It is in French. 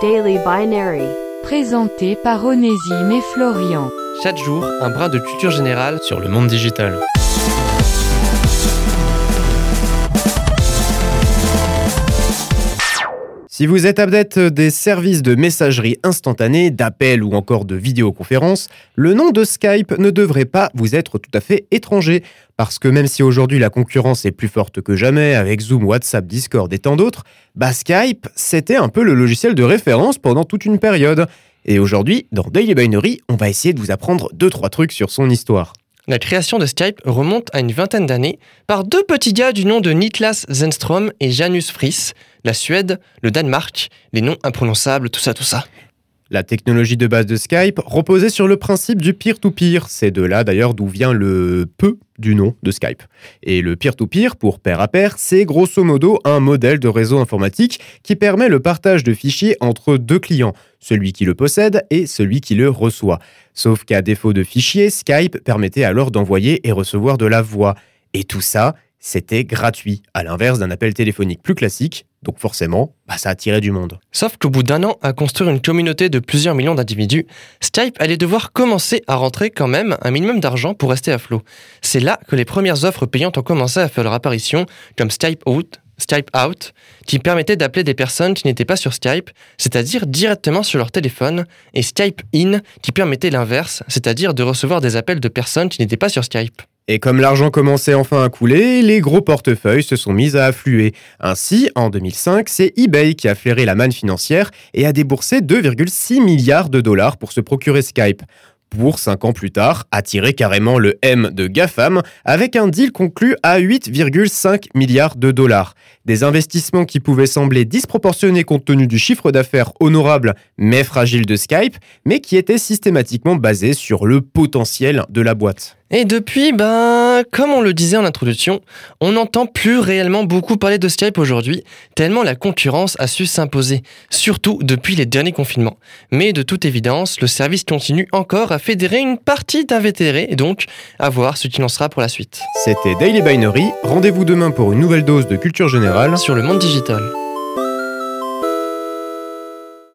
Daily Binary. Présenté par Onésime et Florian. Chaque jour, un brin de culture générale sur le monde digital. Si vous êtes adepte des services de messagerie instantanée, d'appel ou encore de vidéoconférence, le nom de Skype ne devrait pas vous être tout à fait étranger. Parce que même si aujourd'hui la concurrence est plus forte que jamais avec Zoom, WhatsApp, Discord et tant d'autres, bah Skype, c'était un peu le logiciel de référence pendant toute une période. Et aujourd'hui, dans Daily Binary, on va essayer de vous apprendre 2-3 trucs sur son histoire. La création de Skype remonte à une vingtaine d'années par deux petits gars du nom de Niklas Zenström et Janus Friis, la Suède, le Danemark, les noms imprononçables, tout ça, tout ça. La technologie de base de Skype reposait sur le principe du peer-to-peer. C'est de là d'ailleurs d'où vient le peu du nom de Skype. Et le peer-to-peer, pour pair à pair, c'est grosso modo un modèle de réseau informatique qui permet le partage de fichiers entre deux clients, celui qui le possède et celui qui le reçoit. Sauf qu'à défaut de fichiers, Skype permettait alors d'envoyer et recevoir de la voix. Et tout ça, c'était gratuit, à l'inverse d'un appel téléphonique plus classique, donc forcément, bah, ça attirait du monde. Sauf qu'au bout d'un an à construire une communauté de plusieurs millions d'individus, Skype allait devoir commencer à rentrer quand même un minimum d'argent pour rester à flot. C'est là que les premières offres payantes ont commencé à faire leur apparition, comme Skype Out, Skype Out, qui permettait d'appeler des personnes qui n'étaient pas sur Skype, c'est-à-dire directement sur leur téléphone, et Skype In, qui permettait l'inverse, c'est-à-dire de recevoir des appels de personnes qui n'étaient pas sur Skype. Et comme l'argent commençait enfin à couler, les gros portefeuilles se sont mis à affluer. Ainsi, en 2005, c'est eBay qui a flairé la manne financière et a déboursé 2,6 milliards de dollars pour se procurer Skype. Pour, cinq ans plus tard, attirer carrément le M de GAFAM avec un deal conclu à 8,5 milliards de dollars. Des investissements qui pouvaient sembler disproportionnés compte tenu du chiffre d'affaires honorable mais fragile de Skype, mais qui étaient systématiquement basés sur le potentiel de la boîte. Et depuis, ben, comme on le disait en introduction, on n'entend plus réellement beaucoup parler de Skype aujourd'hui, tellement la concurrence a su s'imposer, surtout depuis les derniers confinements. Mais de toute évidence, le service continue encore à fédérer une partie d'invétérés, et donc à voir ce qu'il en sera pour la suite. C'était Daily Binary, rendez-vous demain pour une nouvelle dose de culture générale Sur le monde digital.